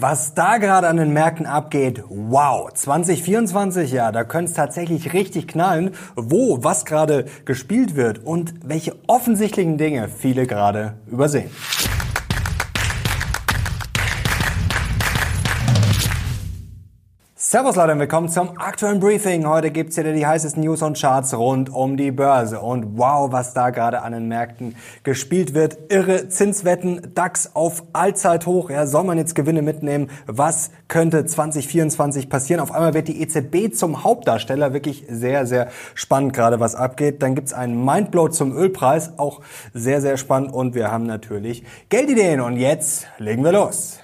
Was da gerade an den Märkten abgeht, wow, 2024, ja, da könnte es tatsächlich richtig knallen, wo was gerade gespielt wird und welche offensichtlichen Dinge viele gerade übersehen. Servus Leute und willkommen zum aktuellen Briefing. Heute gibt's hier die heißesten News und Charts rund um die Börse. Und wow, was da gerade an den Märkten gespielt wird. Irre Zinswetten, DAX auf Allzeithoch. Ja, soll man jetzt Gewinne mitnehmen? Was könnte 2024 passieren? Auf einmal wird die EZB zum Hauptdarsteller. Wirklich sehr, sehr spannend gerade, was abgeht. Dann gibt's einen Mindblow zum Ölpreis. Auch sehr, sehr spannend. Und wir haben natürlich Geldideen. Und jetzt legen wir los.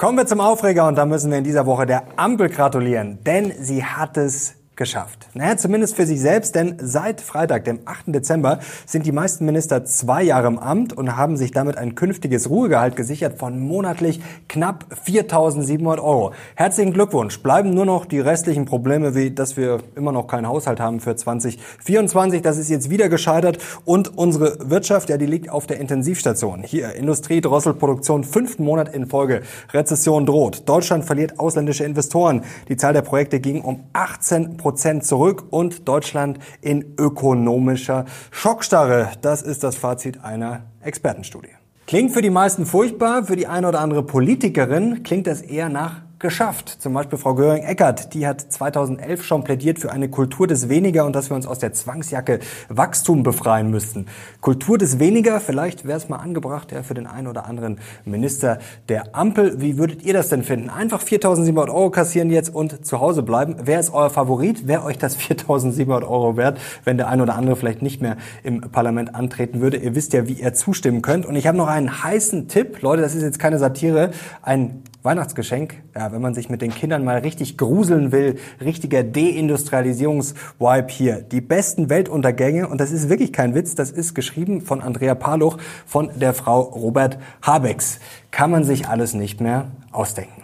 Kommen wir zum Aufreger und da müssen wir in dieser Woche der Ampel gratulieren, denn sie hat es geschafft. Naja, zumindest für sich selbst, denn seit Freitag, dem 8. Dezember, sind die meisten Minister zwei Jahre im Amt und haben sich damit ein künftiges Ruhegehalt gesichert von monatlich knapp 4.700 Euro. Herzlichen Glückwunsch. Bleiben nur noch die restlichen Probleme, wie dass wir immer noch keinen Haushalt haben für 2024. Das ist jetzt wieder gescheitert und unsere Wirtschaft, ja, die liegt auf der Intensivstation. Hier Industrie, Drosselproduktion, fünften Monat in Folge. Rezession droht. Deutschland verliert ausländische Investoren. Die Zahl der Projekte ging um 18 Prozent Prozent zurück und Deutschland in ökonomischer Schockstarre. Das ist das Fazit einer Expertenstudie. Klingt für die meisten furchtbar, für die eine oder andere Politikerin klingt das eher nach geschafft. Zum Beispiel Frau Göring-Eckert, die hat 2011 schon plädiert für eine Kultur des Weniger und dass wir uns aus der Zwangsjacke Wachstum befreien müssten. Kultur des Weniger, vielleicht wäre es mal angebracht ja, für den einen oder anderen Minister der Ampel. Wie würdet ihr das denn finden? Einfach 4.700 Euro kassieren jetzt und zu Hause bleiben. Wer ist euer Favorit? Wäre euch das 4.700 Euro wert, wenn der ein oder andere vielleicht nicht mehr im Parlament antreten würde? Ihr wisst ja, wie ihr zustimmen könnt. Und ich habe noch einen heißen Tipp. Leute, das ist jetzt keine Satire. Ein Weihnachtsgeschenk, ja, wenn man sich mit den Kindern mal richtig gruseln will, richtiger Deindustrialisierungswipe hier. Die besten Weltuntergänge, und das ist wirklich kein Witz, das ist geschrieben von Andrea Paluch, von der Frau Robert Habecks. Kann man sich alles nicht mehr ausdenken.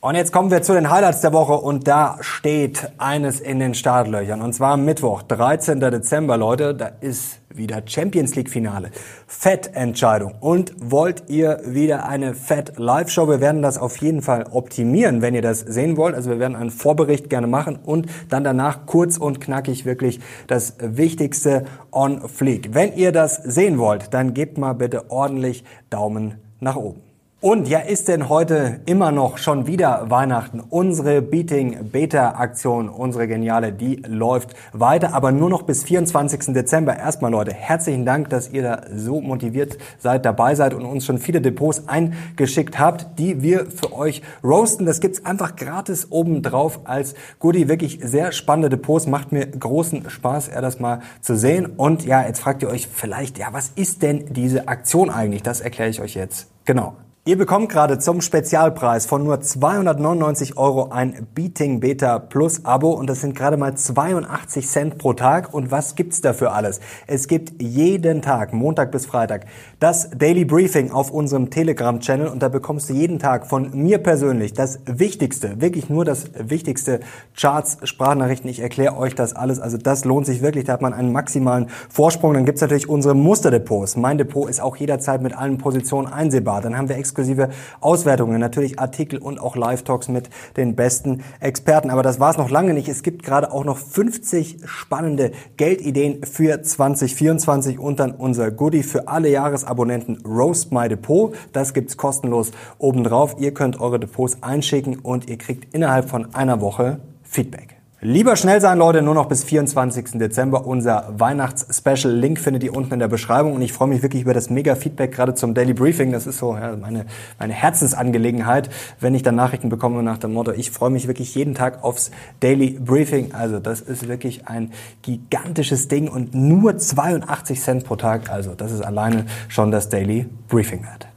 Und jetzt kommen wir zu den Highlights der Woche und da steht eines in den Startlöchern. Und zwar Mittwoch, 13. Dezember, Leute, da ist wieder Champions League Finale. Fettentscheidung. Und wollt ihr wieder eine Fett Live Show? Wir werden das auf jeden Fall optimieren, wenn ihr das sehen wollt. Also wir werden einen Vorbericht gerne machen und dann danach kurz und knackig wirklich das Wichtigste on Fleek. Wenn ihr das sehen wollt, dann gebt mal bitte ordentlich Daumen nach oben. Und ja, ist denn heute immer noch schon wieder Weihnachten? Unsere Beating Beta Aktion, unsere geniale, die läuft weiter, aber nur noch bis 24. Dezember. Erstmal Leute, herzlichen Dank, dass ihr da so motiviert seid, dabei seid und uns schon viele Depots eingeschickt habt, die wir für euch roasten. Das gibt's einfach gratis oben drauf als Goodie. Wirklich sehr spannende Depots. Macht mir großen Spaß, er das mal zu sehen. Und ja, jetzt fragt ihr euch vielleicht, ja, was ist denn diese Aktion eigentlich? Das erkläre ich euch jetzt. Genau. Ihr bekommt gerade zum Spezialpreis von nur 299 Euro ein Beating Beta Plus Abo und das sind gerade mal 82 Cent pro Tag. Und was gibt's dafür alles? Es gibt jeden Tag, Montag bis Freitag, das Daily Briefing auf unserem Telegram-Channel und da bekommst du jeden Tag von mir persönlich das Wichtigste, wirklich nur das Wichtigste, Charts, Sprachnachrichten. Ich erkläre euch das alles. Also das lohnt sich wirklich. Da hat man einen maximalen Vorsprung. Dann gibt's natürlich unsere Musterdepots. Mein Depot ist auch jederzeit mit allen Positionen einsehbar. Dann haben wir exklusive Auswertungen, natürlich Artikel und auch Live-Talks mit den besten Experten. Aber das war es noch lange nicht. Es gibt gerade auch noch 50 spannende Geldideen für 2024 und dann unser Goodie für alle Jahresabonnenten Roast My Depot. Das gibt's kostenlos obendrauf. Ihr könnt eure Depots einschicken und ihr kriegt innerhalb von einer Woche Feedback. Lieber schnell sein, Leute, nur noch bis 24. Dezember unser Weihnachts-Special. Link findet ihr unten in der Beschreibung und ich freue mich wirklich über das mega Feedback gerade zum Daily Briefing. Das ist so ja, meine, meine Herzensangelegenheit, wenn ich dann Nachrichten bekomme nach dem Motto, ich freue mich wirklich jeden Tag aufs Daily Briefing. Also das ist wirklich ein gigantisches Ding und nur 82 Cent pro Tag. Also das ist alleine schon das Daily Briefing wert.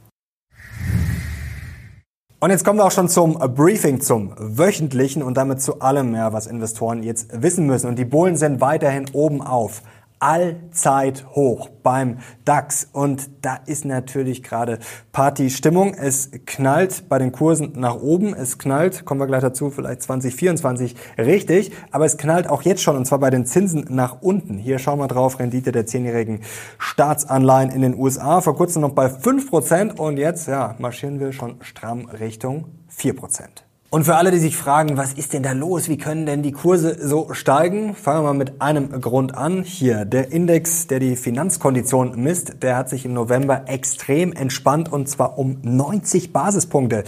Und jetzt kommen wir auch schon zum Briefing, zum wöchentlichen und damit zu allem, ja, was Investoren jetzt wissen müssen. Und die Bullen sind weiterhin oben auf. Allzeit hoch beim DAX. Und da ist natürlich gerade Partystimmung. Es knallt bei den Kursen nach oben. Es knallt, kommen wir gleich dazu, vielleicht 2024 richtig. Aber es knallt auch jetzt schon, und zwar bei den Zinsen nach unten. Hier schauen wir drauf, Rendite der zehnjährigen Staatsanleihen in den USA. Vor kurzem noch bei 5% und jetzt ja, marschieren wir schon stramm Richtung 4%. Und für alle, die sich fragen, was ist denn da los? Wie können denn die Kurse so steigen? Fangen wir mal mit einem Grund an. Hier, der Index, der die Finanzkondition misst, der hat sich im November extrem entspannt und zwar um 90 Basispunkte.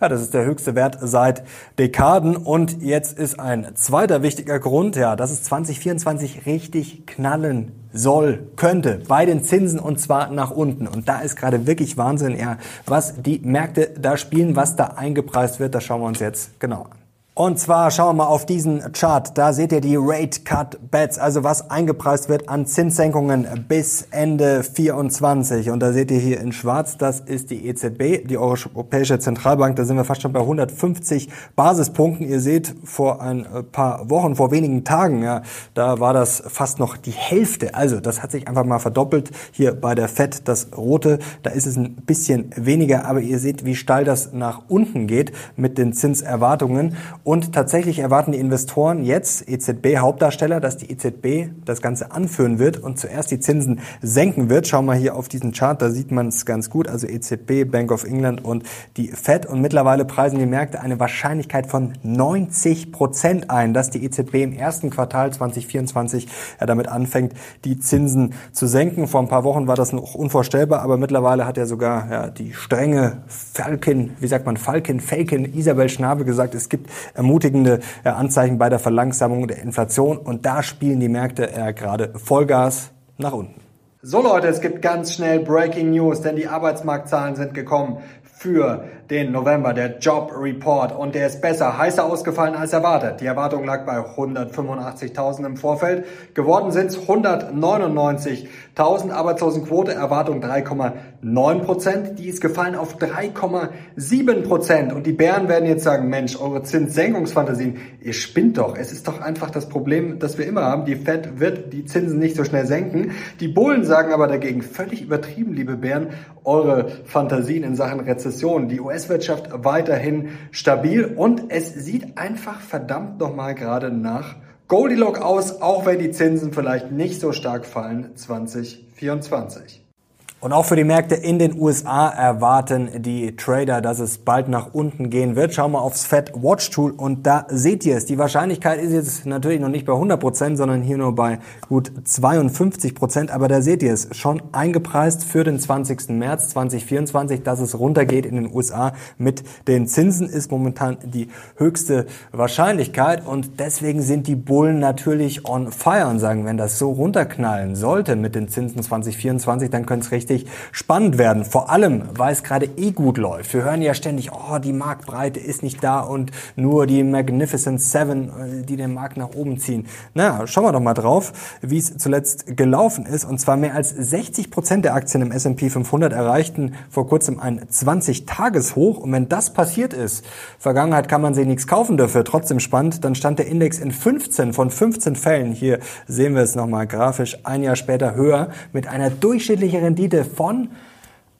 Ja, das ist der höchste Wert seit Dekaden. Und jetzt ist ein zweiter wichtiger Grund, ja, dass es 2024 richtig knallen soll, könnte bei den Zinsen und zwar nach unten. Und da ist gerade wirklich Wahnsinn, ja, was die Märkte da spielen, was da eingepreist wird. Das schauen wir uns jetzt genau an. Und zwar schauen wir mal auf diesen Chart. Da seht ihr die Rate Cut Bets, also was eingepreist wird an Zinssenkungen bis Ende 24. Und da seht ihr hier in schwarz, das ist die EZB, die Europäische Zentralbank. Da sind wir fast schon bei 150 Basispunkten. Ihr seht, vor ein paar Wochen, vor wenigen Tagen, ja, da war das fast noch die Hälfte. Also das hat sich einfach mal verdoppelt. Hier bei der FED, das rote, da ist es ein bisschen weniger. Aber ihr seht, wie steil das nach unten geht mit den Zinserwartungen. Und tatsächlich erwarten die Investoren jetzt, EZB-Hauptdarsteller, dass die EZB das Ganze anführen wird und zuerst die Zinsen senken wird. Schauen wir hier auf diesen Chart, da sieht man es ganz gut. Also EZB, Bank of England und die Fed. Und mittlerweile preisen die Märkte eine Wahrscheinlichkeit von 90 Prozent ein, dass die EZB im ersten Quartal 2024 ja, damit anfängt, die Zinsen zu senken. Vor ein paar Wochen war das noch unvorstellbar, aber mittlerweile hat ja sogar ja, die strenge Falken, wie sagt man, Falken, Falken, Isabel Schnabe gesagt, es gibt ermutigende äh, Anzeichen bei der Verlangsamung der Inflation und da spielen die Märkte äh, gerade Vollgas nach unten. So Leute, es gibt ganz schnell Breaking News, denn die Arbeitsmarktzahlen sind gekommen für den November, der Job Report und der ist besser, heißer ausgefallen als erwartet. Die Erwartung lag bei 185.000 im Vorfeld. Geworden sind es 199.000. Arbeitslosenquote, Erwartung 3,9 Prozent. Die ist gefallen auf 3,7 Prozent. Und die Bären werden jetzt sagen, Mensch, eure Zinssenkungsfantasien, ihr spinnt doch. Es ist doch einfach das Problem, das wir immer haben. Die Fed wird die Zinsen nicht so schnell senken. Die Bullen sagen aber dagegen, völlig übertrieben, liebe Bären, eure Fantasien in Sachen Rezession. Die US-Wirtschaft weiterhin stabil und es sieht einfach verdammt nochmal gerade nach Goldilocks aus, auch wenn die Zinsen vielleicht nicht so stark fallen 2024. Und auch für die Märkte in den USA erwarten die Trader, dass es bald nach unten gehen wird. Schauen wir aufs Fed Watch Tool und da seht ihr es. Die Wahrscheinlichkeit ist jetzt natürlich noch nicht bei 100 Prozent, sondern hier nur bei gut 52 Prozent. Aber da seht ihr es schon eingepreist für den 20. März 2024, dass es runtergeht in den USA mit den Zinsen ist momentan die höchste Wahrscheinlichkeit und deswegen sind die Bullen natürlich on fire und sagen, wenn das so runterknallen sollte mit den Zinsen 2024, dann könnte es richtig richtig spannend werden. Vor allem, weil es gerade eh gut läuft. Wir hören ja ständig, oh, die Marktbreite ist nicht da und nur die Magnificent Seven, äh, die den Markt nach oben ziehen. Na, schauen wir doch mal drauf, wie es zuletzt gelaufen ist. Und zwar mehr als 60 Prozent der Aktien im S&P 500 erreichten vor kurzem ein 20-Tages-Hoch. Und wenn das passiert ist, Vergangenheit kann man sich nichts kaufen dafür, trotzdem spannend, dann stand der Index in 15 von 15 Fällen, hier sehen wir es nochmal grafisch, ein Jahr später höher mit einer durchschnittlichen Rendite von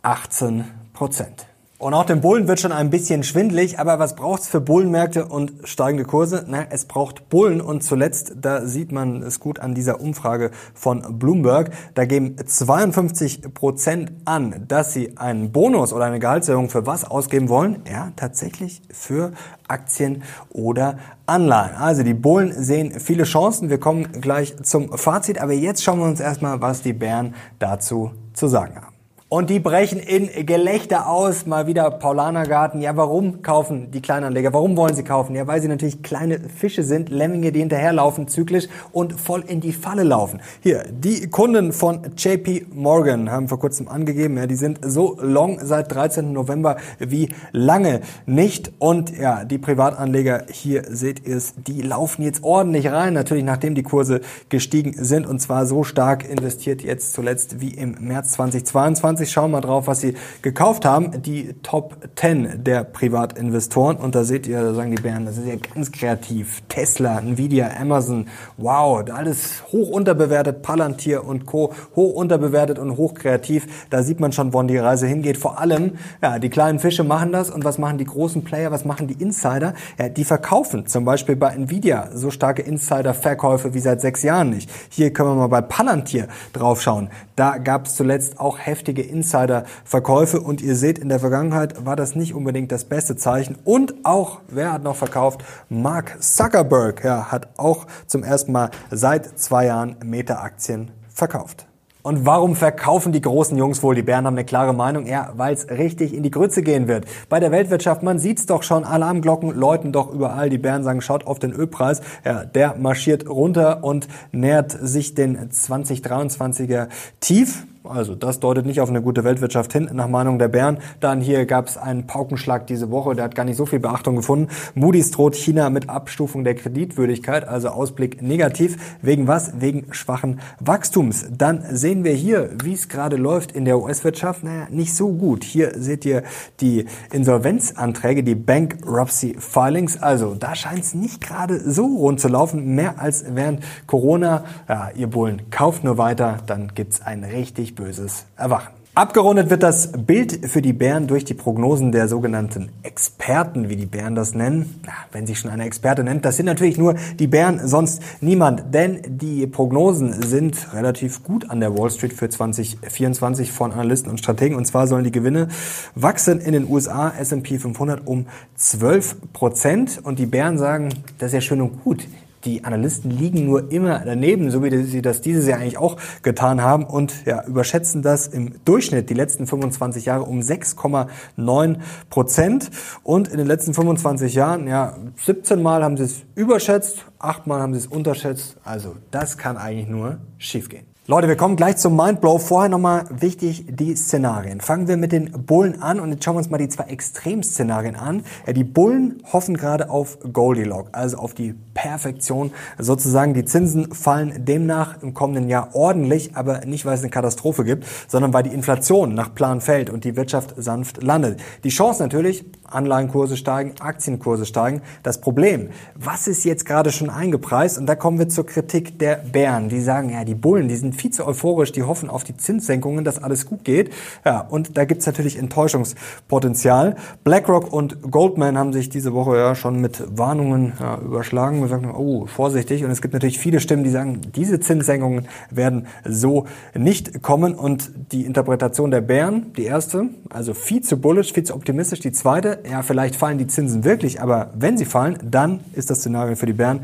18 Prozent. Und auch den Bullen wird schon ein bisschen schwindlig, aber was braucht's für Bullenmärkte und steigende Kurse? Na, es braucht Bullen und zuletzt, da sieht man es gut an dieser Umfrage von Bloomberg, da geben 52 Prozent an, dass sie einen Bonus oder eine Gehaltserhöhung für was ausgeben wollen? Ja, tatsächlich für Aktien oder Anleihen. Also die Bullen sehen viele Chancen. Wir kommen gleich zum Fazit, aber jetzt schauen wir uns erstmal, was die Bären dazu zu sagen haben. Und die brechen in Gelächter aus, mal wieder Paulanergarten. Ja, warum kaufen die Kleinanleger? Warum wollen sie kaufen? Ja, weil sie natürlich kleine Fische sind, Lemminge, die hinterherlaufen, zyklisch und voll in die Falle laufen. Hier, die Kunden von JP Morgan haben vor kurzem angegeben, ja, die sind so long seit 13. November wie lange nicht. Und ja, die Privatanleger, hier seht ihr es, die laufen jetzt ordentlich rein, natürlich nachdem die Kurse gestiegen sind und zwar so stark investiert jetzt zuletzt wie im März 2022. 2023. Schauen wir mal drauf, was sie gekauft haben. Die Top 10 der Privatinvestoren. Und da seht ihr, da sagen die Bären, das ist ja ganz kreativ. Tesla, Nvidia, Amazon, wow, alles hoch unterbewertet, Palantir und Co. hoch unterbewertet und hoch kreativ. Da sieht man schon, wohin die Reise hingeht. Vor allem, ja, die kleinen Fische machen das. Und was machen die großen Player? Was machen die Insider? Ja, die verkaufen zum Beispiel bei Nvidia so starke Insider-Verkäufe wie seit sechs Jahren nicht. Hier können wir mal bei Palantir draufschauen. Da gab es zuletzt auch heftige Insider-Verkäufe und ihr seht, in der Vergangenheit war das nicht unbedingt das beste Zeichen. Und auch, wer hat noch verkauft? Mark Zuckerberg ja, hat auch zum ersten Mal seit zwei Jahren Meta-Aktien verkauft. Und warum verkaufen die großen Jungs wohl? Die Bären haben eine klare Meinung. Ja, weil es richtig in die Grütze gehen wird. Bei der Weltwirtschaft, man sieht's doch schon, Alarmglocken läuten doch überall. Die Bären sagen, schaut auf den Ölpreis. Ja, der marschiert runter und nähert sich den 2023er Tief. Also das deutet nicht auf eine gute Weltwirtschaft hin, nach Meinung der Bären. Dann hier gab es einen Paukenschlag diese Woche, der hat gar nicht so viel Beachtung gefunden. Moody's droht China mit Abstufung der Kreditwürdigkeit, also Ausblick negativ. Wegen was? Wegen schwachen Wachstums. Dann sehen wir hier, wie es gerade läuft in der US-Wirtschaft. Naja, nicht so gut. Hier seht ihr die Insolvenzanträge, die Bankruptcy Filings. Also da scheint es nicht gerade so rund zu laufen, mehr als während Corona. Ja, ihr Bullen, kauft nur weiter, dann gibt's ein richtig böses Erwachen. Abgerundet wird das Bild für die Bären durch die Prognosen der sogenannten Experten, wie die Bären das nennen. Ja, wenn sich schon eine Experte nennt, das sind natürlich nur die Bären, sonst niemand. Denn die Prognosen sind relativ gut an der Wall Street für 2024 von Analysten und Strategen. Und zwar sollen die Gewinne wachsen in den USA, S&P 500 um 12 Prozent. Und die Bären sagen, das ist ja schön und gut die Analysten liegen nur immer daneben, so wie sie das dieses Jahr eigentlich auch getan haben und ja, überschätzen das im Durchschnitt die letzten 25 Jahre um 6,9 Prozent. Und in den letzten 25 Jahren, ja, 17 Mal haben sie es überschätzt, 8 Mal haben sie es unterschätzt. Also das kann eigentlich nur schiefgehen. Leute, wir kommen gleich zum Mindblow. Vorher nochmal wichtig die Szenarien. Fangen wir mit den Bullen an und jetzt schauen wir uns mal die zwei Extremszenarien an. Ja, die Bullen hoffen gerade auf Goldilocks, also auf die Perfektion sozusagen. Die Zinsen fallen demnach im kommenden Jahr ordentlich, aber nicht, weil es eine Katastrophe gibt, sondern weil die Inflation nach Plan fällt und die Wirtschaft sanft landet. Die Chance natürlich, Anleihenkurse steigen, Aktienkurse steigen. Das Problem, was ist jetzt gerade schon eingepreist? Und da kommen wir zur Kritik der Bären. Die sagen, ja, die Bullen, die sind viel zu euphorisch, die hoffen auf die Zinssenkungen, dass alles gut geht. Ja, und da gibt's natürlich Enttäuschungspotenzial. BlackRock und Goldman haben sich diese Woche ja schon mit Warnungen ja, überschlagen. Wir sagen, oh, vorsichtig. Und es gibt natürlich viele Stimmen, die sagen, diese Zinssenkungen werden so nicht kommen. Und die Interpretation der Bären, die erste, also viel zu bullish, viel zu optimistisch. Die zweite, ja, vielleicht fallen die Zinsen wirklich, aber wenn sie fallen, dann ist das Szenario für die Bären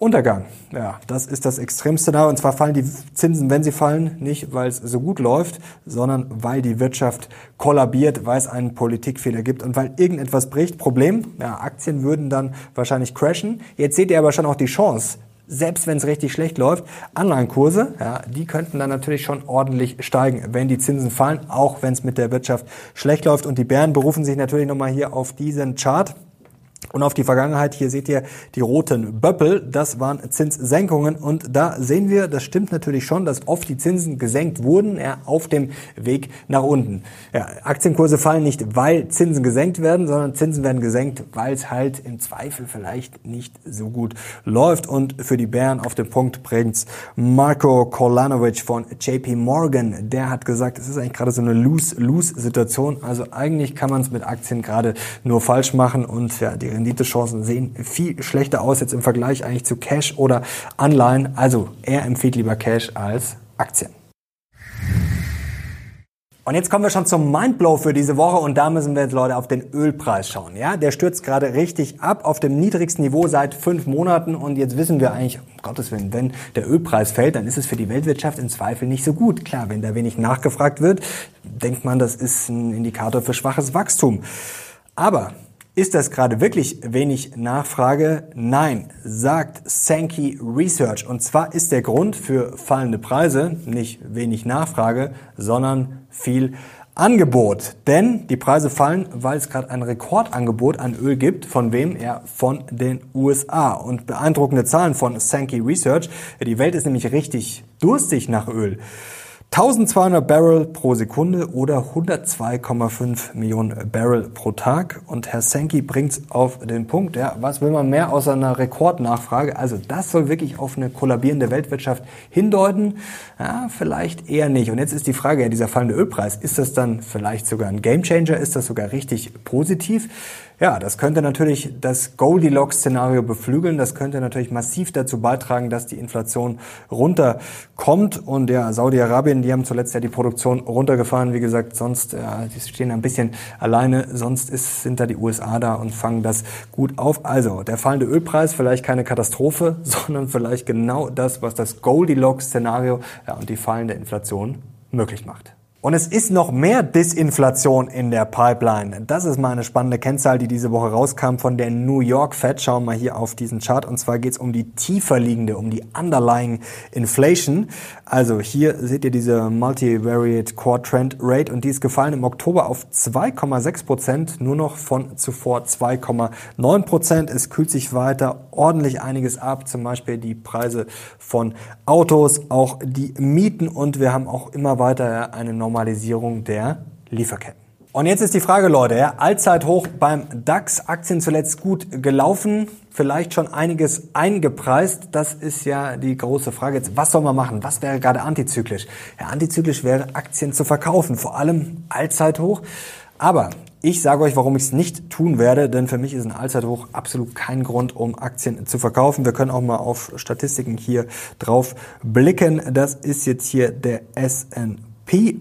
Untergang. Ja, das ist das Extremszenario. Und zwar fallen die Zinsen, wenn sie fallen, nicht weil es so gut läuft, sondern weil die Wirtschaft kollabiert, weil es einen Politikfehler gibt und weil irgendetwas bricht. Problem, ja, Aktien würden dann wahrscheinlich crashen. Jetzt seht ihr aber schon auch die Chance, selbst wenn es richtig schlecht läuft, Anleihenkurse, ja, die könnten dann natürlich schon ordentlich steigen, wenn die Zinsen fallen, auch wenn es mit der Wirtschaft schlecht läuft. Und die Bären berufen sich natürlich nochmal hier auf diesen Chart. Und auf die Vergangenheit, hier seht ihr die roten Böppel, das waren Zinssenkungen. Und da sehen wir, das stimmt natürlich schon, dass oft die Zinsen gesenkt wurden ja, auf dem Weg nach unten. Ja, Aktienkurse fallen nicht, weil Zinsen gesenkt werden, sondern Zinsen werden gesenkt, weil es halt im Zweifel vielleicht nicht so gut läuft. Und für die Bären auf den Punkt bringt's Marco Kolanovic von JP Morgan, der hat gesagt, es ist eigentlich gerade so eine Lose-Lose-Situation, also eigentlich kann man es mit Aktien gerade nur falsch machen. Und ja, die Renditechancen sehen viel schlechter aus jetzt im Vergleich eigentlich zu Cash oder Anleihen. Also er empfiehlt lieber Cash als Aktien. Und jetzt kommen wir schon zum Mindblow für diese Woche und da müssen wir jetzt Leute auf den Ölpreis schauen. Ja, der stürzt gerade richtig ab auf dem niedrigsten Niveau seit fünf Monaten und jetzt wissen wir eigentlich, um Gottes Willen, wenn der Ölpreis fällt, dann ist es für die Weltwirtschaft im Zweifel nicht so gut. Klar, wenn da wenig nachgefragt wird, denkt man, das ist ein Indikator für schwaches Wachstum. Aber ist das gerade wirklich wenig Nachfrage? Nein, sagt Sankey Research. Und zwar ist der Grund für fallende Preise nicht wenig Nachfrage, sondern viel Angebot. Denn die Preise fallen, weil es gerade ein Rekordangebot an Öl gibt. Von wem? Ja, von den USA. Und beeindruckende Zahlen von Sankey Research. Die Welt ist nämlich richtig durstig nach Öl. 1200 Barrel pro Sekunde oder 102,5 Millionen Barrel pro Tag. Und Herr Senki bringt auf den Punkt, ja, was will man mehr außer einer Rekordnachfrage? Also das soll wirklich auf eine kollabierende Weltwirtschaft hindeuten. Ja, vielleicht eher nicht. Und jetzt ist die Frage, ja, dieser fallende Ölpreis, ist das dann vielleicht sogar ein Gamechanger? Ist das sogar richtig positiv? Ja, das könnte natürlich das Goldilocks-Szenario beflügeln. Das könnte natürlich massiv dazu beitragen, dass die Inflation runterkommt. Und ja, Saudi-Arabien, die haben zuletzt ja die Produktion runtergefahren. Wie gesagt, sonst, ja, die stehen ein bisschen alleine. Sonst ist, sind da die USA da und fangen das gut auf. Also, der fallende Ölpreis, vielleicht keine Katastrophe, sondern vielleicht genau das, was das Goldilocks-Szenario ja, und die fallende Inflation möglich macht. Und es ist noch mehr Disinflation in der Pipeline. Das ist mal eine spannende Kennzahl, die diese Woche rauskam von der New York Fed. Schauen wir mal hier auf diesen Chart. Und zwar geht es um die tiefer liegende, um die Underlying Inflation. Also hier seht ihr diese Multivariate Core Trend Rate und die ist gefallen im Oktober auf 2,6 Prozent, nur noch von zuvor 2,9 Prozent. Es kühlt sich weiter ordentlich einiges ab, zum Beispiel die Preise von Autos, auch die Mieten und wir haben auch immer weiter eine Normalisierung der Lieferketten. Und jetzt ist die Frage, Leute, Allzeithoch beim DAX, Aktien zuletzt gut gelaufen, vielleicht schon einiges eingepreist. Das ist ja die große Frage. Jetzt, was soll man machen? Was wäre gerade antizyklisch? Ja, antizyklisch wäre Aktien zu verkaufen, vor allem Allzeithoch. Aber ich sage euch, warum ich es nicht tun werde, denn für mich ist ein Allzeithoch absolut kein Grund, um Aktien zu verkaufen. Wir können auch mal auf Statistiken hier drauf blicken. Das ist jetzt hier der S&P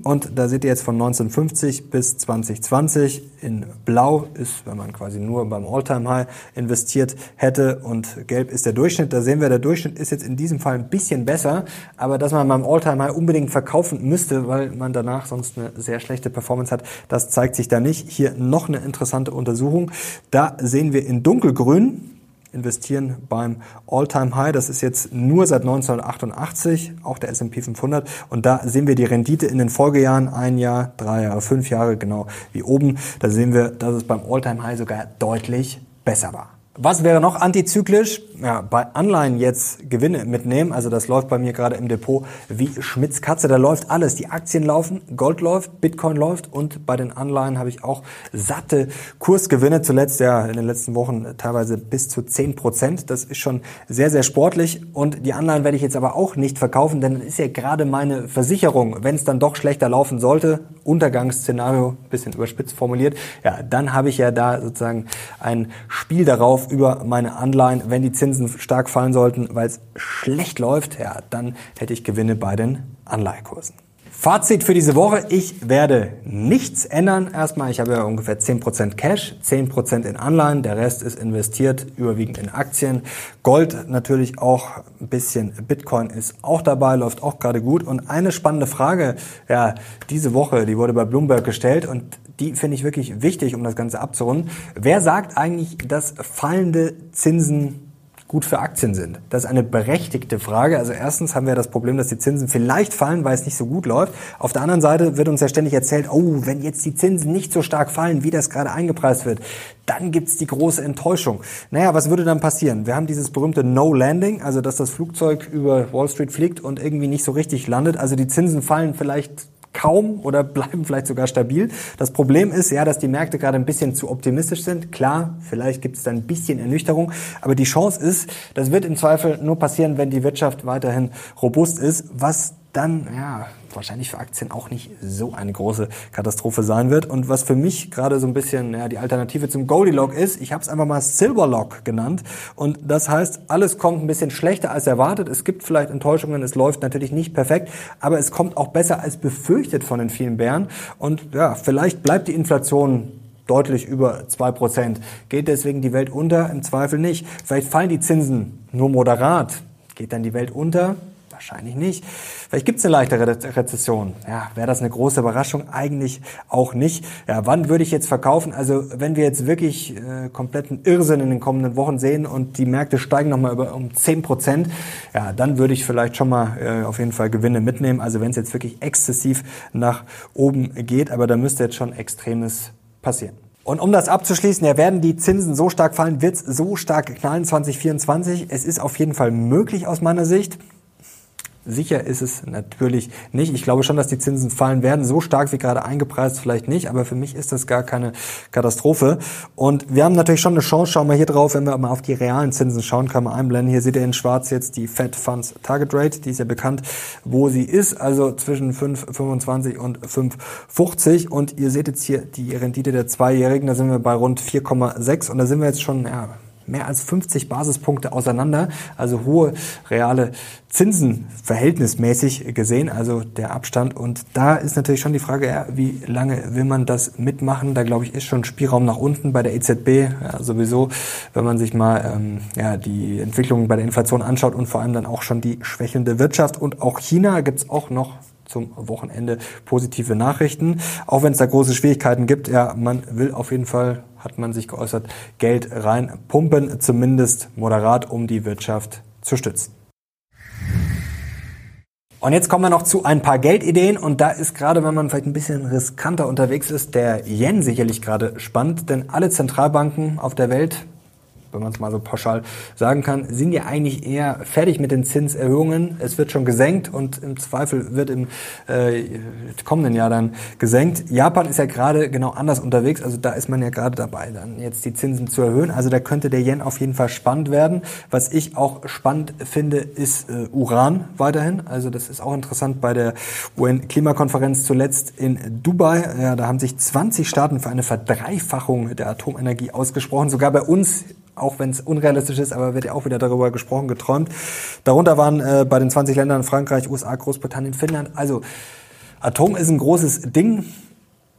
Und da seht ihr jetzt von 1950 bis 2020 in Blau ist, wenn man quasi nur beim Alltime high investiert hätte und Gelb ist der Durchschnitt. Da sehen wir, der Durchschnitt ist jetzt in diesem Fall ein bisschen besser, aber dass man beim Alltime high unbedingt verkaufen müsste, weil man danach sonst eine sehr schlechte Performance hat, das zeigt sich da nicht. Hier noch eine interessante Untersuchung. Da sehen wir in dunkelgrün, investieren beim All-Time High. Das ist jetzt nur seit 1988, auch der S&P 500. Und da sehen wir die Rendite in den Folgejahren, ein Jahr, drei Jahre, fünf Jahre, genau wie oben. Da sehen wir, dass es beim All-Time High sogar deutlich besser war. Was wäre noch antizyklisch? Ja, bei Anleihen jetzt Gewinne mitnehmen. Also das läuft bei mir gerade im Depot wie Schmitz Katze. Da läuft alles. Die Aktien laufen, Gold läuft, Bitcoin läuft und bei den Anleihen habe ich auch satte Kursgewinne. Zuletzt ja in den letzten Wochen teilweise bis zu 10 Prozent. Das ist schon sehr, sehr sportlich. Und die Anleihen werde ich jetzt aber auch nicht verkaufen, denn das ist ja gerade meine Versicherung. Wenn es dann doch schlechter laufen sollte, Untergangsszenario, bisschen überspitzt formuliert, ja, dann habe ich ja da sozusagen ein Spiel darauf, über meine Anleihen. Wenn die Zinsen stark fallen sollten, weil es schlecht läuft, ja, dann hätte ich Gewinne bei den Anleihekursen. Fazit für diese Woche. Ich werde nichts ändern. Erstmal, ich habe ja ungefähr 10% Cash, 10% in Anleihen. Der Rest ist investiert, überwiegend in Aktien. Gold natürlich auch ein bisschen. Bitcoin ist auch dabei, läuft auch gerade gut. Und eine spannende Frage, ja, diese Woche, die wurde bei Bloomberg gestellt und die finde ich wirklich wichtig, um das Ganze abzurunden. Wer sagt eigentlich, dass fallende Zinsen gut für Aktien sind? Das ist eine berechtigte Frage. Also erstens haben wir das Problem, dass die Zinsen vielleicht fallen, weil es nicht so gut läuft. Auf der anderen Seite wird uns ja ständig erzählt, oh, wenn jetzt die Zinsen nicht so stark fallen, wie das gerade eingepreist wird, dann gibt's die große Enttäuschung. Naja, was würde dann passieren? Wir haben dieses berühmte No Landing, also dass das Flugzeug über Wall Street fliegt und irgendwie nicht so richtig landet. Also die Zinsen fallen vielleicht kaum oder bleiben vielleicht sogar stabil. Das Problem ist ja, dass die Märkte gerade ein bisschen zu optimistisch sind. Klar, vielleicht gibt es da ein bisschen Ernüchterung, aber die Chance ist, das wird im Zweifel nur passieren, wenn die Wirtschaft weiterhin robust ist, was dann ja wahrscheinlich für Aktien auch nicht so eine große Katastrophe sein wird. Und was für mich gerade so ein bisschen ja, die Alternative zum Goldilocks ist, ich habe es einfach mal Silverlock genannt. Und das heißt, alles kommt ein bisschen schlechter als erwartet. Es gibt vielleicht Enttäuschungen, es läuft natürlich nicht perfekt, aber es kommt auch besser als befürchtet von den vielen Bären. Und ja, vielleicht bleibt die Inflation deutlich über zwei Prozent. Geht deswegen die Welt unter? Im Zweifel nicht. Vielleicht fallen die Zinsen nur moderat. Geht dann die Welt unter? Wahrscheinlich nicht. Vielleicht gibt es eine leichte Rezession. Ja, wäre das eine große Überraschung? Eigentlich auch nicht. Ja, wann würde ich jetzt verkaufen? Also wenn wir jetzt wirklich äh, kompletten Irrsinn in den kommenden Wochen sehen und die Märkte steigen nochmal über um 10 Prozent, ja, dann würde ich vielleicht schon mal äh, auf jeden Fall Gewinne mitnehmen. Also wenn es jetzt wirklich exzessiv nach oben geht, aber da müsste jetzt schon Extremes passieren. Und um das abzuschließen, ja, werden die Zinsen so stark fallen, wird es so stark knallen 2024. Es ist auf jeden Fall möglich aus meiner Sicht sicher ist es natürlich nicht. Ich glaube schon, dass die Zinsen fallen werden. So stark wie gerade eingepreist vielleicht nicht, aber für mich ist das gar keine Katastrophe. Und wir haben natürlich schon eine Chance. Schauen wir hier drauf, wenn wir mal auf die realen Zinsen schauen, kann man einblenden. Hier seht ihr in schwarz jetzt die Fed Funds Target Rate. Die ist ja bekannt, wo sie ist, also zwischen 5,25 und 5,50. Und ihr seht jetzt hier die Rendite der Zweijährigen. Da sind wir bei rund 4,6 und da sind wir jetzt schon, ja, mehr als 50 Basispunkte auseinander, also hohe reale Zinsen verhältnismäßig gesehen, also der Abstand. Und da ist natürlich schon die Frage, ja, wie lange will man das mitmachen? Da glaube ich, ist schon Spielraum nach unten bei der EZB ja, sowieso, wenn man sich mal ähm, ja, die Entwicklung bei der Inflation anschaut und vor allem dann auch schon die schwächelnde Wirtschaft. Und auch China gibt es auch noch zum Wochenende positive Nachrichten. Auch wenn es da große Schwierigkeiten gibt, ja, man will auf jeden Fall, hat man sich geäußert, Geld reinpumpen, zumindest moderat, um die Wirtschaft zu stützen. Und jetzt kommen wir noch zu ein paar Geldideen und da ist gerade, wenn man vielleicht ein bisschen riskanter unterwegs ist, der Yen sicherlich gerade spannend, denn alle Zentralbanken auf der Welt wenn man es mal so pauschal sagen kann, sind ja eigentlich eher fertig mit den Zinserhöhungen. Es wird schon gesenkt und im Zweifel wird im äh, kommenden Jahr dann gesenkt. Japan ist ja gerade genau anders unterwegs, also da ist man ja gerade dabei, dann jetzt die Zinsen zu erhöhen. Also da könnte der Yen auf jeden Fall spannend werden. Was ich auch spannend finde, ist äh, Uran weiterhin. Also das ist auch interessant bei der UN-Klimakonferenz zuletzt in Dubai. Ja, da haben sich 20 Staaten für eine Verdreifachung der Atomenergie ausgesprochen. Sogar bei uns auch wenn es unrealistisch ist, aber wird ja auch wieder darüber gesprochen, geträumt. Darunter waren äh, bei den 20 Ländern Frankreich, USA, Großbritannien, Finnland. Also Atom ist ein großes Ding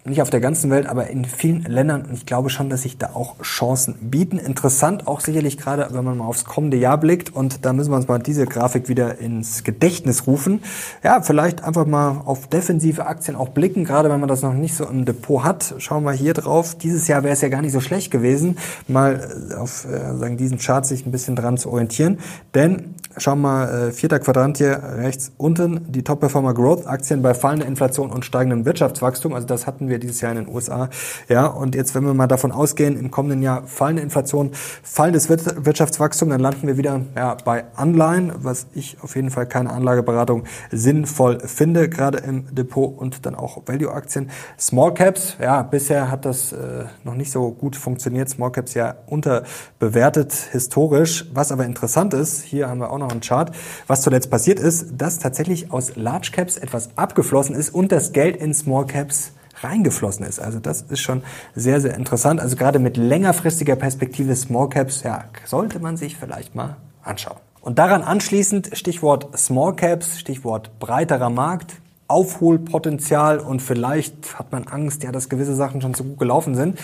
nicht auf der ganzen Welt, aber in vielen Ländern. Und ich glaube schon, dass sich da auch Chancen bieten. Interessant auch sicherlich gerade, wenn man mal aufs kommende Jahr blickt. Und da müssen wir uns mal diese Grafik wieder ins Gedächtnis rufen. Ja, vielleicht einfach mal auf defensive Aktien auch blicken, gerade wenn man das noch nicht so im Depot hat. Schauen wir hier drauf. Dieses Jahr wäre es ja gar nicht so schlecht gewesen, mal äh, auf äh, sagen, diesen Chart sich ein bisschen dran zu orientieren. Denn Schauen wir mal, äh, vierter Quadrant hier rechts unten, die Top-Performer Growth Aktien bei fallender Inflation und steigendem Wirtschaftswachstum. Also das hatten wir dieses Jahr in den USA. Ja, und jetzt, wenn wir mal davon ausgehen, im kommenden Jahr fallende Inflation, fallendes Wirtschaftswachstum, dann landen wir wieder ja, bei Anleihen, was ich auf jeden Fall keine Anlageberatung sinnvoll finde, gerade im Depot und dann auch Value-Aktien. Small Caps, ja, bisher hat das äh, noch nicht so gut funktioniert. Small Caps ja unterbewertet historisch. Was aber interessant ist, hier haben wir auch noch einen Chart, was zuletzt passiert ist, dass tatsächlich aus Large Caps etwas abgeflossen ist und das Geld in Small Caps reingeflossen ist. Also das ist schon sehr, sehr interessant. Also gerade mit längerfristiger Perspektive Small Caps, ja, sollte man sich vielleicht mal anschauen. Und daran anschließend Stichwort Small Caps, Stichwort breiterer Markt, Aufholpotenzial und vielleicht hat man Angst, ja, dass gewisse Sachen schon zu gut gelaufen sind.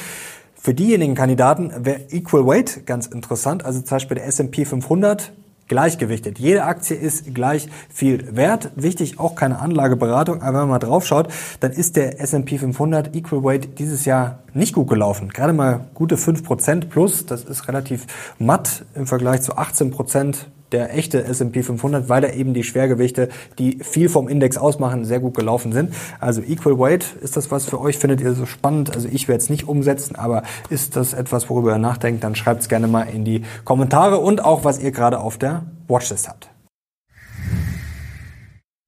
Für diejenigen Kandidaten wäre Equal Weight ganz interessant, also zum Beispiel der S&P 500 gleichgewichtet. Jede Aktie ist gleich viel wert. Wichtig, auch keine Anlageberatung. Aber wenn man mal drauf schaut, dann ist der S&P 500 Equal Weight dieses Jahr nicht gut gelaufen. Gerade mal gute 5% plus. Das ist relativ matt im Vergleich zu 18% der echte S&P 500, weil da eben die Schwergewichte, die viel vom Index ausmachen, sehr gut gelaufen sind. Also Equal Weight, ist das was für euch? Findet ihr so spannend? Also ich werde es nicht umsetzen, aber ist das etwas, worüber ihr nachdenkt? Dann schreibt es gerne mal in die Kommentare und auch, was ihr gerade auf der Watchlist habt.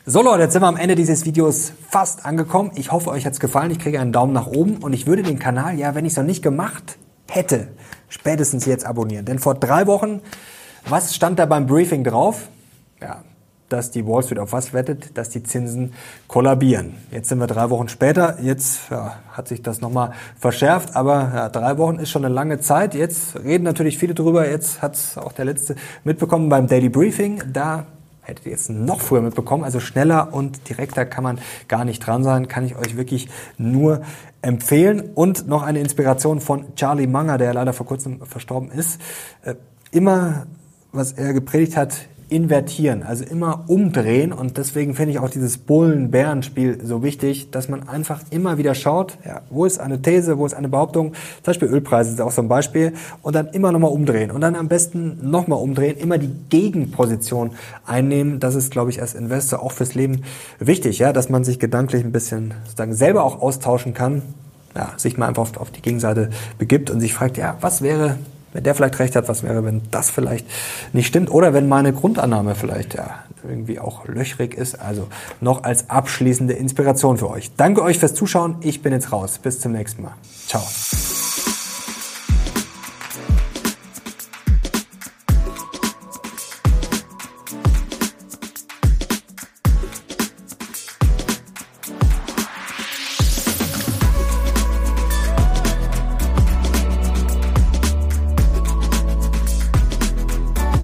So Leute, jetzt sind wir am Ende dieses Videos fast angekommen. Ich hoffe, euch hat's gefallen. Ich kriege einen Daumen nach oben und ich würde den Kanal, ja, wenn ich es noch nicht gemacht hätte, spätestens jetzt abonnieren. Denn vor drei Wochen was stand da beim Briefing drauf? Ja, dass die Wall Street auf was wettet, dass die Zinsen kollabieren. Jetzt sind wir drei Wochen später, jetzt ja, hat sich das nochmal verschärft, aber ja, drei Wochen ist schon eine lange Zeit. Jetzt reden natürlich viele drüber, jetzt hat es auch der Letzte mitbekommen beim Daily Briefing. Da hättet ihr jetzt noch früher mitbekommen, also schneller und direkter kann man gar nicht dran sein, kann ich euch wirklich nur empfehlen. Und noch eine Inspiration von Charlie Munger, der leider vor kurzem verstorben ist. Äh, immer was er gepredigt hat, invertieren, also immer umdrehen. Und deswegen finde ich auch dieses Bullen-Bären-Spiel so wichtig, dass man einfach immer wieder schaut, ja, wo ist eine These, wo ist eine Behauptung. Zum Beispiel Ölpreise ist auch so ein Beispiel. Und dann immer nochmal umdrehen. Und dann am besten nochmal umdrehen, immer die Gegenposition einnehmen. Das ist, glaube ich, als Investor auch fürs Leben wichtig, ja, dass man sich gedanklich ein bisschen sozusagen selber auch austauschen kann. Ja, sich mal einfach auf, die Gegenseite begibt und sich fragt, ja, was wäre, wenn der vielleicht recht hat, was wäre, wenn das vielleicht nicht stimmt oder wenn meine Grundannahme vielleicht ja irgendwie auch löchrig ist. Also noch als abschließende Inspiration für euch. Danke euch fürs Zuschauen. Ich bin jetzt raus. Bis zum nächsten Mal. Ciao.